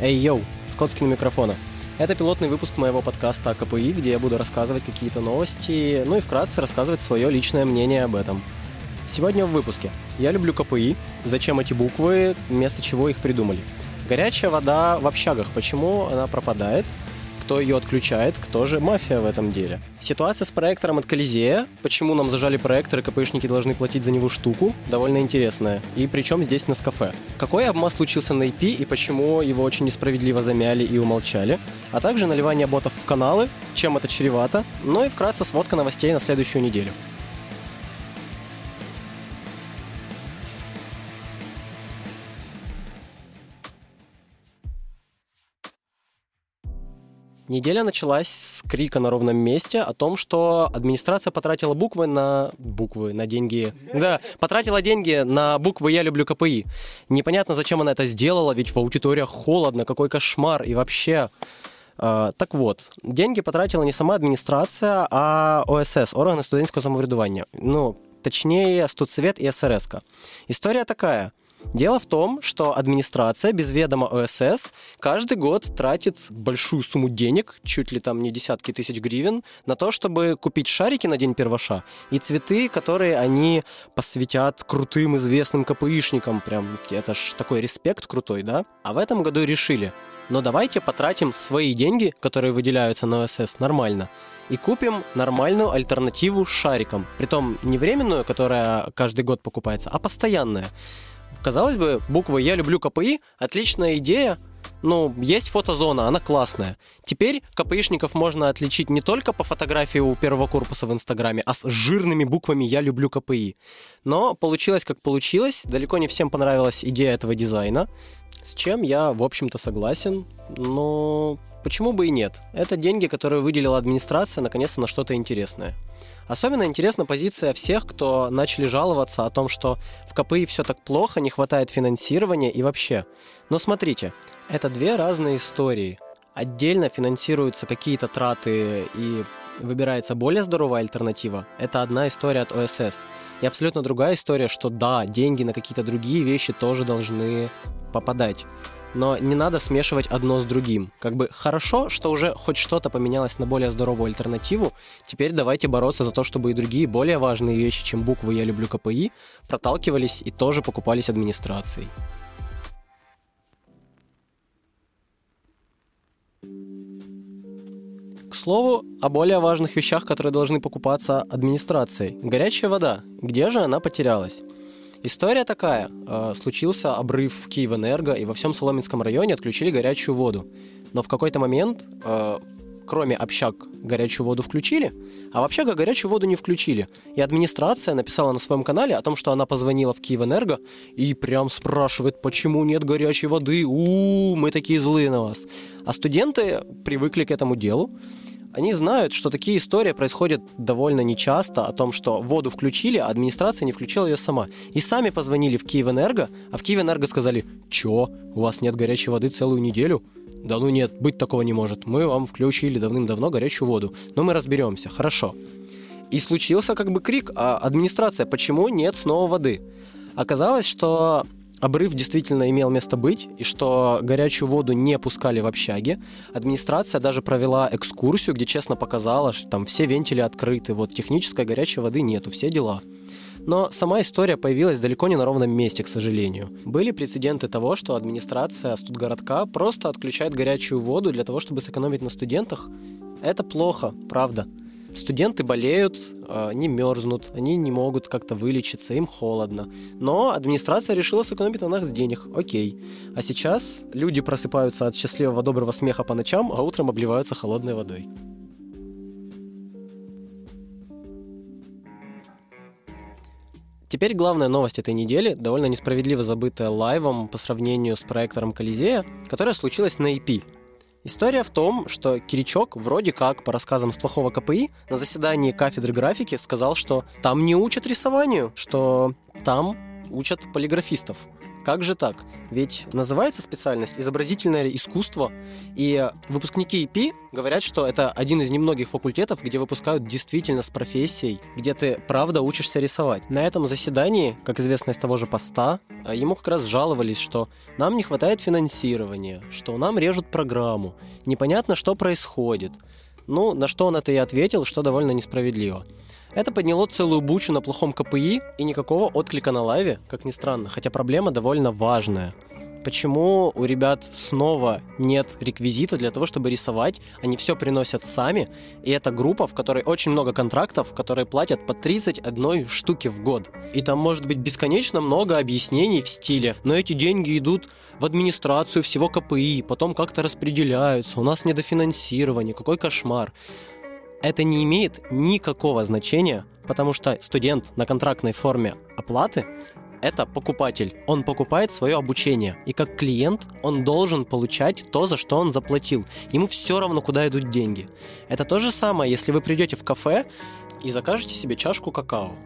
Эй, йоу, Скотский на микрофона. Это пилотный выпуск моего подкаста КПИ, где я буду рассказывать какие-то новости, ну и вкратце рассказывать свое личное мнение об этом. Сегодня в выпуске. Я люблю КПИ, зачем эти буквы, вместо чего их придумали. Горячая вода в общагах, почему она пропадает, кто ее отключает, кто же мафия в этом деле. Ситуация с проектором от Колизея, почему нам зажали проектор и КПшники должны платить за него штуку, довольно интересная. И причем здесь на кафе. Какой обмаз случился на IP и почему его очень несправедливо замяли и умолчали. А также наливание ботов в каналы, чем это чревато. Ну и вкратце сводка новостей на следующую неделю. Неделя началась с крика на ровном месте о том, что администрация потратила буквы на... буквы, на деньги... Да, потратила деньги на буквы «Я люблю КПИ». Непонятно, зачем она это сделала, ведь в аудиториях холодно, какой кошмар, и вообще... Uh, так вот, деньги потратила не сама администрация, а ОСС, органы студенческого самоврядування. Ну, точнее, студсовет и СРС. История такая – Дело в том, что администрация без ведома ОСС каждый год тратит большую сумму денег, чуть ли там не десятки тысяч гривен, на то, чтобы купить шарики на День перваша и цветы, которые они посвятят крутым известным КПИшникам. Прям это ж такой респект крутой, да? А в этом году решили, но давайте потратим свои деньги, которые выделяются на ОСС, нормально, и купим нормальную альтернативу шарикам. Притом не временную, которая каждый год покупается, а постоянная. Казалось бы, буква «Я люблю КПИ» — отличная идея, ну, есть фотозона, она классная. Теперь КПИшников можно отличить не только по фотографии у первого корпуса в Инстаграме, а с жирными буквами «Я люблю КПИ». Но получилось как получилось, далеко не всем понравилась идея этого дизайна, с чем я, в общем-то, согласен, но почему бы и нет? Это деньги, которые выделила администрация, наконец-то на что-то интересное. Особенно интересна позиция всех, кто начали жаловаться о том, что в КПИ все так плохо, не хватает финансирования и вообще. Но смотрите, это две разные истории. Отдельно финансируются какие-то траты и выбирается более здоровая альтернатива. Это одна история от ОСС. И абсолютно другая история, что да, деньги на какие-то другие вещи тоже должны попадать но не надо смешивать одно с другим. Как бы хорошо, что уже хоть что-то поменялось на более здоровую альтернативу, теперь давайте бороться за то, чтобы и другие более важные вещи, чем буквы «Я люблю КПИ», проталкивались и тоже покупались администрацией. К слову, о более важных вещах, которые должны покупаться администрацией. Горячая вода. Где же она потерялась? История такая. Э, случился обрыв в Киевэнерго, и во всем Соломенском районе отключили горячую воду. Но в какой-то момент, э, кроме общак, горячую воду включили, а в общага горячую воду не включили. И администрация написала на своем канале о том, что она позвонила в Киевэнерго и прям спрашивает, почему нет горячей воды. У, -у мы такие злые на вас. А студенты привыкли к этому делу они знают, что такие истории происходят довольно нечасто, о том, что воду включили, а администрация не включила ее сама. И сами позвонили в Киевэнерго, а в Киевэнерго сказали, чё, у вас нет горячей воды целую неделю? Да ну нет, быть такого не может. Мы вам включили давным-давно горячую воду. Но мы разберемся, хорошо. И случился как бы крик, а администрация, почему нет снова воды? Оказалось, что обрыв действительно имел место быть, и что горячую воду не пускали в общаге. Администрация даже провела экскурсию, где честно показала, что там все вентили открыты, вот технической горячей воды нету, все дела. Но сама история появилась далеко не на ровном месте, к сожалению. Были прецеденты того, что администрация студгородка просто отключает горячую воду для того, чтобы сэкономить на студентах. Это плохо, правда. Студенты болеют, а, не мерзнут, они не могут как-то вылечиться, им холодно. Но администрация решила сэкономить на нас денег. Окей. А сейчас люди просыпаются от счастливого доброго смеха по ночам, а утром обливаются холодной водой. Теперь главная новость этой недели, довольно несправедливо забытая лайвом по сравнению с проектором Колизея, которая случилась на EP – История в том, что Киричок вроде как, по рассказам с плохого КПИ, на заседании кафедры графики сказал, что там не учат рисованию, что там учат полиграфистов. Как же так? Ведь называется специальность изобразительное искусство, и выпускники ИП говорят, что это один из немногих факультетов, где выпускают действительно с профессией, где ты правда учишься рисовать. На этом заседании, как известно из того же поста, ему как раз жаловались, что нам не хватает финансирования, что нам режут программу, непонятно, что происходит. Ну, на что он это и ответил, что довольно несправедливо. Это подняло целую бучу на плохом КПИ и никакого отклика на лайве, как ни странно, хотя проблема довольно важная. Почему у ребят снова нет реквизита для того, чтобы рисовать? Они все приносят сами, и это группа, в которой очень много контрактов, которые платят по 31 штуки в год. И там может быть бесконечно много объяснений в стиле, но эти деньги идут в администрацию всего КПИ, потом как-то распределяются, у нас недофинансирование, какой кошмар это не имеет никакого значения, потому что студент на контрактной форме оплаты это покупатель. Он покупает свое обучение. И как клиент он должен получать то, за что он заплатил. Ему все равно, куда идут деньги. Это то же самое, если вы придете в кафе и закажете себе чашку какао.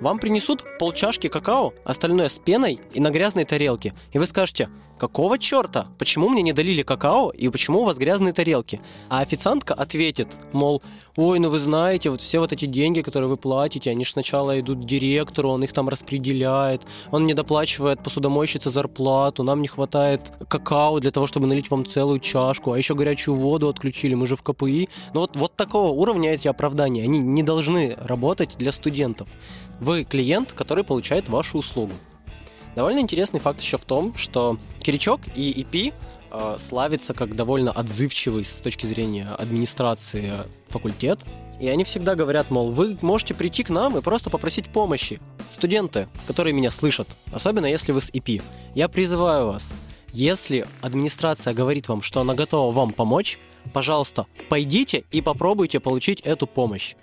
Вам принесут полчашки какао, остальное с пеной и на грязной тарелке. И вы скажете, какого черта? Почему мне не долили какао и почему у вас грязные тарелки? А официантка ответит, мол, ой, ну вы знаете, вот все вот эти деньги, которые вы платите, они же сначала идут директору, он их там распределяет, он не доплачивает посудомойщице зарплату, нам не хватает какао для того, чтобы налить вам целую чашку, а еще горячую воду отключили, мы же в КПИ. Ну вот, вот такого уровня эти оправдания, они не должны работать для студентов. Вы клиент, который получает вашу услугу. Довольно интересный факт еще в том, что Киричок и EP э, славится как довольно отзывчивый с точки зрения администрации факультет. И они всегда говорят, мол, вы можете прийти к нам и просто попросить помощи. Студенты, которые меня слышат, особенно если вы с EP, я призываю вас, если администрация говорит вам, что она готова вам помочь, пожалуйста, пойдите и попробуйте получить эту помощь.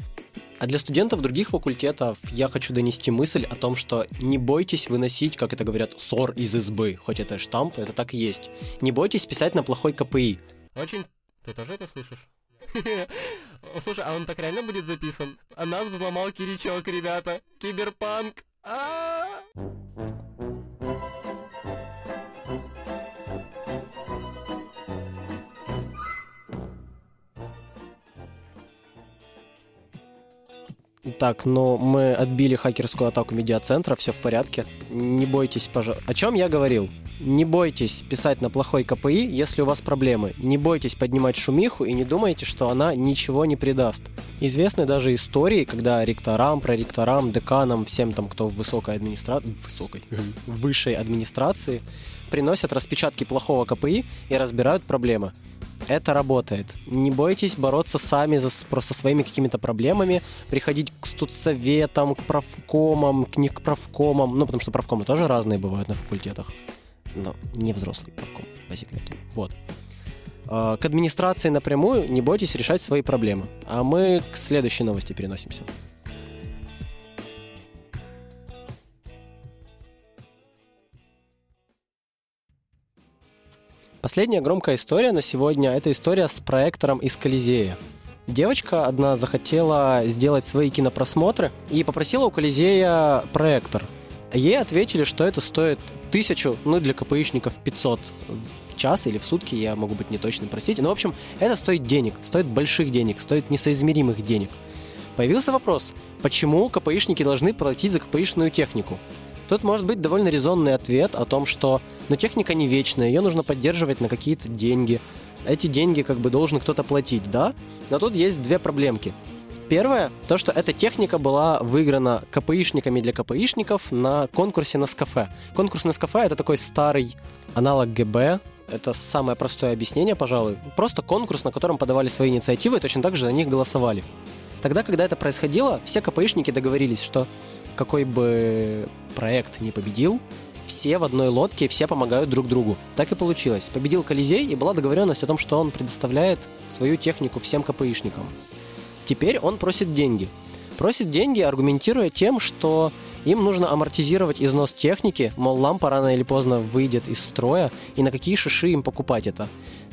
А для студентов других факультетов я хочу донести мысль о том, что не бойтесь выносить, как это говорят, ссор из избы, хоть это штамп, это так и есть. Не бойтесь писать на плохой КПИ. Очень... Ты тоже это слышишь? Слушай, а он так реально будет записан? А нас взломал Киричок, ребята. Киберпанк. Так, ну мы отбили хакерскую атаку медиацентра, все в порядке. Не бойтесь, пожалуйста. О чем я говорил? Не бойтесь писать на плохой КПИ, если у вас проблемы. Не бойтесь поднимать шумиху и не думайте, что она ничего не придаст. Известны даже истории, когда ректорам, проректорам, деканам, всем там, кто в высокой администрации, высокой, высшей администрации, приносят распечатки плохого КПИ и разбирают проблемы это работает. Не бойтесь бороться сами за, просто своими какими-то проблемами, приходить к студсоветам, к правкомам, к них к правкомам, ну, потому что правкомы тоже разные бывают на факультетах, но не взрослый правком, по секрету. Вот. А, к администрации напрямую не бойтесь решать свои проблемы. А мы к следующей новости переносимся. Последняя громкая история на сегодня – это история с проектором из Колизея. Девочка одна захотела сделать свои кинопросмотры и попросила у Колизея проектор. Ей ответили, что это стоит тысячу, ну для КПИшников 500 в час или в сутки, я могу быть не точным, простите. Но, в общем, это стоит денег, стоит больших денег, стоит несоизмеримых денег. Появился вопрос, почему КПИшники должны платить за КПИшную технику? Тут может быть довольно резонный ответ о том, что ну, техника не вечная, ее нужно поддерживать на какие-то деньги. Эти деньги как бы должен кто-то платить, да? Но тут есть две проблемки. Первое, то, что эта техника была выиграна КПИшниками для КПИшников на конкурсе на скафе. Конкурс на скафе — это такой старый аналог ГБ, это самое простое объяснение, пожалуй. Просто конкурс, на котором подавали свои инициативы и точно так же за них голосовали. Тогда, когда это происходило, все КПИшники договорились, что какой бы проект не победил, все в одной лодке, все помогают друг другу. Так и получилось. Победил Колизей, и была договоренность о том, что он предоставляет свою технику всем КПИшникам. Теперь он просит деньги. Просит деньги, аргументируя тем, что им нужно амортизировать износ техники, мол, лампа рано или поздно выйдет из строя, и на какие шиши им покупать это.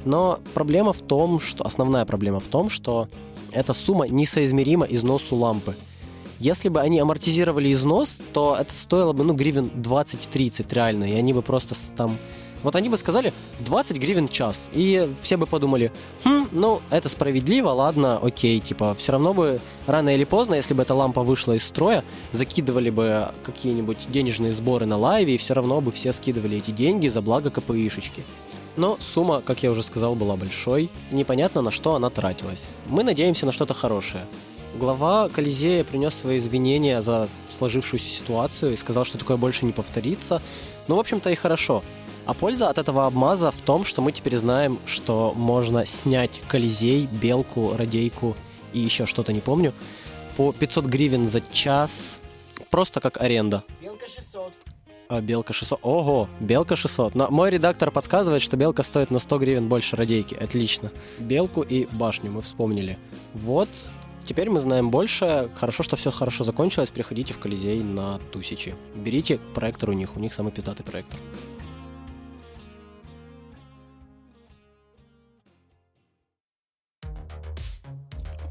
Но проблема в том, что... Основная проблема в том, что эта сумма несоизмерима износу лампы – Если бы они амортизировали износ, то это стоило бы, ну, гривен 20-30 реально, и они бы просто там вот они бы сказали 20 гривен час, и все бы подумали, хм, ну, это справедливо, ладно, окей, типа, все равно бы рано или поздно, если бы эта лампа вышла из строя, закидывали бы какие-нибудь денежные сборы на лайве, и все равно бы все скидывали эти деньги за благо КПИшечки. Но сумма, как я уже сказал, была большой. Непонятно, на что она тратилась. Мы надеемся на что-то хорошее. Глава Колизея принес свои извинения за сложившуюся ситуацию и сказал, что такое больше не повторится. Ну, в общем-то, и хорошо. А польза от этого обмаза в том, что мы теперь знаем, что можно снять Колизей, Белку, Радейку и еще что-то, не помню, по 500 гривен за час, просто как аренда. Белка 600. А, белка 600. Ого, белка 600. Но мой редактор подсказывает, что белка стоит на 100 гривен больше радейки. Отлично. Белку и башню мы вспомнили. Вот, теперь мы знаем больше. Хорошо, что все хорошо закончилось. Приходите в Колизей на тысячи. Берите проектор у них. У них самый пиздатый проектор.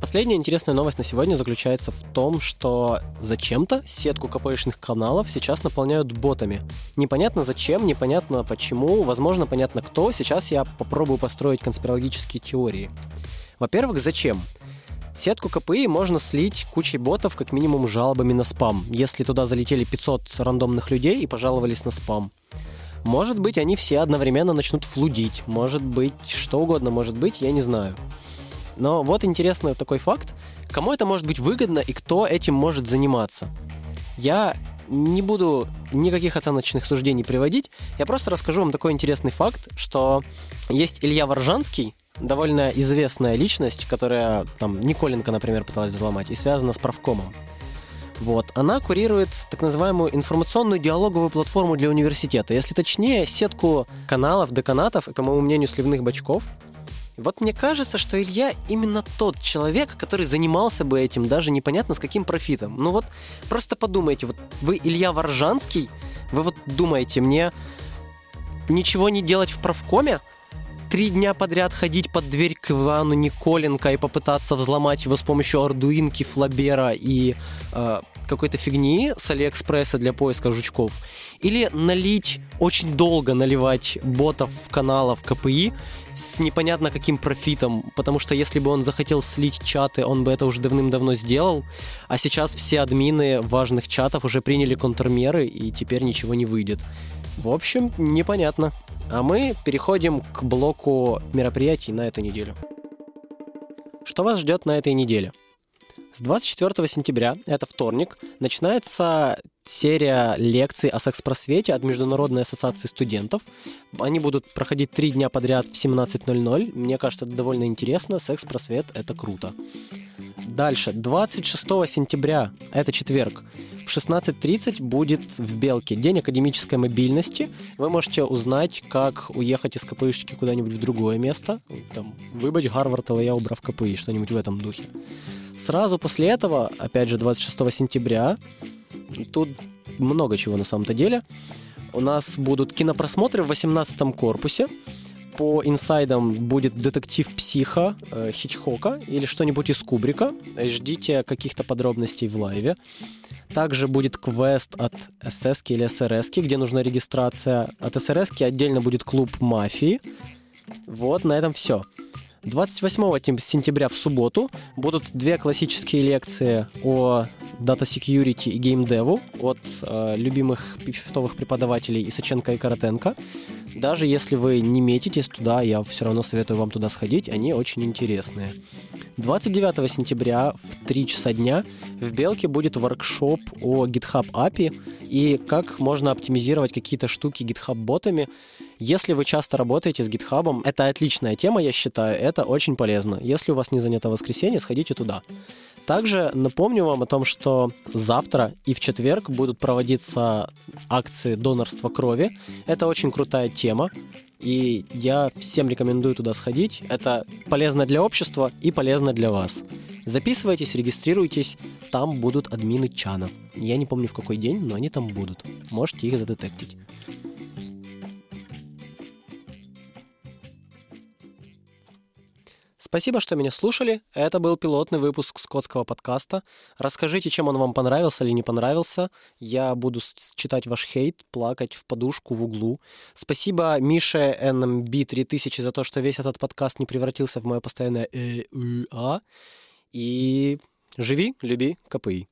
Последняя интересная новость на сегодня заключается в том, что зачем-то сетку КПшных каналов сейчас наполняют ботами. Непонятно зачем, непонятно почему, возможно, понятно кто. Сейчас я попробую построить конспирологические теории. Во-первых, зачем? Сетку КПИ можно слить кучей ботов, как минимум жалобами на спам, если туда залетели 500 рандомных людей и пожаловались на спам. Может быть, они все одновременно начнут флудить, может быть, что угодно может быть, я не знаю. Но вот интересный такой факт. Кому это может быть выгодно и кто этим может заниматься? Я не буду никаких оценочных суждений приводить, я просто расскажу вам такой интересный факт, что есть Илья Воржанский, довольно известная личность, которая там Николенко, например, пыталась взломать, и связана с правкомом. Вот. Она курирует так называемую информационную диалоговую платформу для университета. Если точнее, сетку каналов, деканатов и, по моему мнению, сливных бачков, вот мне кажется, что Илья именно тот человек, который занимался бы этим, даже непонятно с каким профитом. Ну вот просто подумайте, вот вы Илья Воржанский, вы вот думаете, мне ничего не делать в правкоме? Три дня подряд ходить под дверь к Ивану Николенко и попытаться взломать его с помощью ардуинки, флабера и э, какой-то фигни с Алиэкспресса для поиска жучков? Или налить, очень долго наливать ботов в каналов КПИ с непонятно каким профитом, потому что если бы он захотел слить чаты, он бы это уже давным-давно сделал, а сейчас все админы важных чатов уже приняли контрмеры, и теперь ничего не выйдет. В общем, непонятно. А мы переходим к блоку мероприятий на эту неделю. Что вас ждет на этой неделе? С 24 сентября, это вторник, начинается серия лекций о секс-просвете от Международной ассоциации студентов. Они будут проходить три дня подряд в 17.00. Мне кажется, это довольно интересно. Секс-просвет — это круто. Дальше. 26 сентября, это четверг, в 16.30 будет в Белке День академической мобильности. Вы можете узнать, как уехать из КПИшки куда-нибудь в другое место. Там, выбыть Гарвард, ЛЯ, убрав КПИ, что-нибудь в этом духе. Сразу после этого, опять же, 26 сентября, тут много чего на самом-то деле, у нас будут кинопросмотры в 18 корпусе. По инсайдам будет детектив психа э, Хичхока или что-нибудь из Кубрика. Ждите каких-то подробностей в лайве. Также будет квест от СС или СРС, где нужна регистрация. От СРС отдельно будет клуб мафии. Вот, на этом все. 28 сентября в субботу будут две классические лекции о Data Security и Game Dev от э, любимых пифтовых преподавателей Исаченко и Каратенко. Даже если вы не метитесь туда, я все равно советую вам туда сходить, они очень интересные. 29 сентября в 3 часа дня в Белке будет воркшоп о GitHub API и как можно оптимизировать какие-то штуки GitHub ботами. Если вы часто работаете с GitHub, это отличная тема, я считаю, это очень полезно. Если у вас не занято воскресенье, сходите туда. Также напомню вам о том, что завтра и в четверг будут проводиться акции донорства крови. Это очень крутая тема, и я всем рекомендую туда сходить. Это полезно для общества и полезно для вас. Записывайтесь, регистрируйтесь, там будут админы чана. Я не помню в какой день, но они там будут. Можете их задетектить. Спасибо, что меня слушали. Это был пилотный выпуск скотского подкаста. Расскажите, чем он вам понравился или не понравился. Я буду читать ваш хейт, плакать в подушку в углу. Спасибо Мише NMB 3000 за то, что весь этот подкаст не превратился в мое постоянное э, э, а. И живи, люби, КПИ.